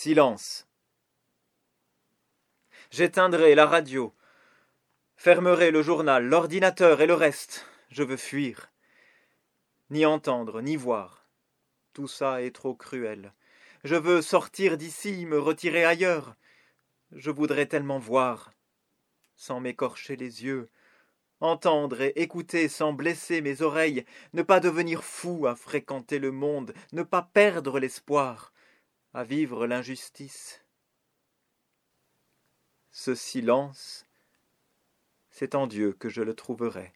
Silence. J'éteindrai la radio, fermerai le journal, l'ordinateur et le reste. Je veux fuir. Ni entendre, ni voir. Tout ça est trop cruel. Je veux sortir d'ici, me retirer ailleurs. Je voudrais tellement voir, sans m'écorcher les yeux, entendre et écouter sans blesser mes oreilles, ne pas devenir fou à fréquenter le monde, ne pas perdre l'espoir, à vivre l'injustice. Ce silence, c'est en Dieu que je le trouverai,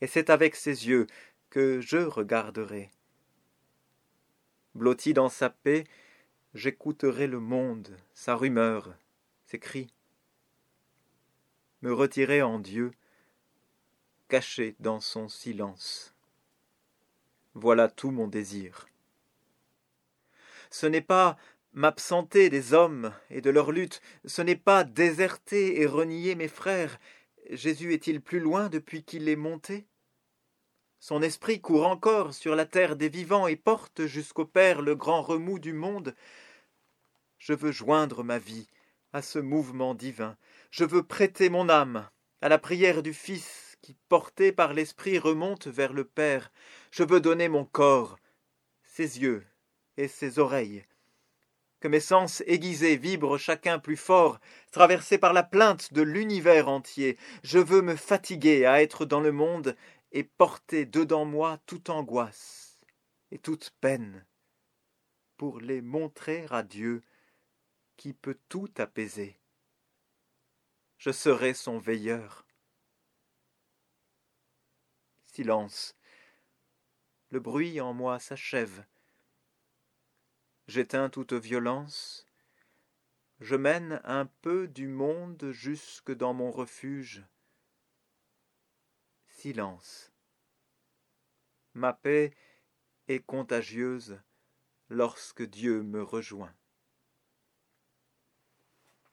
et c'est avec ses yeux que je regarderai. Blotti dans sa paix, j'écouterai le monde, sa rumeur, ses cris. Me retirer en Dieu, caché dans son silence. Voilà tout mon désir. Ce n'est pas m'absenter des hommes et de leur lutte, ce n'est pas déserter et renier mes frères. Jésus est-il plus loin depuis qu'il est monté? Son esprit court encore sur la terre des vivants et porte jusqu'au Père le grand remous du monde. Je veux joindre ma vie à ce mouvement divin, je veux prêter mon âme à la prière du Fils qui, porté par l'Esprit, remonte vers le Père. Je veux donner mon corps, ses yeux et ses oreilles. Que mes sens aiguisés vibrent chacun plus fort, traversés par la plainte de l'univers entier. Je veux me fatiguer à être dans le monde et porter dedans moi toute angoisse et toute peine, pour les montrer à Dieu qui peut tout apaiser. Je serai son veilleur. Silence. Le bruit en moi s'achève. J'éteins toute violence. Je mène un peu du monde jusque dans mon refuge. Silence. Ma paix est contagieuse lorsque Dieu me rejoint.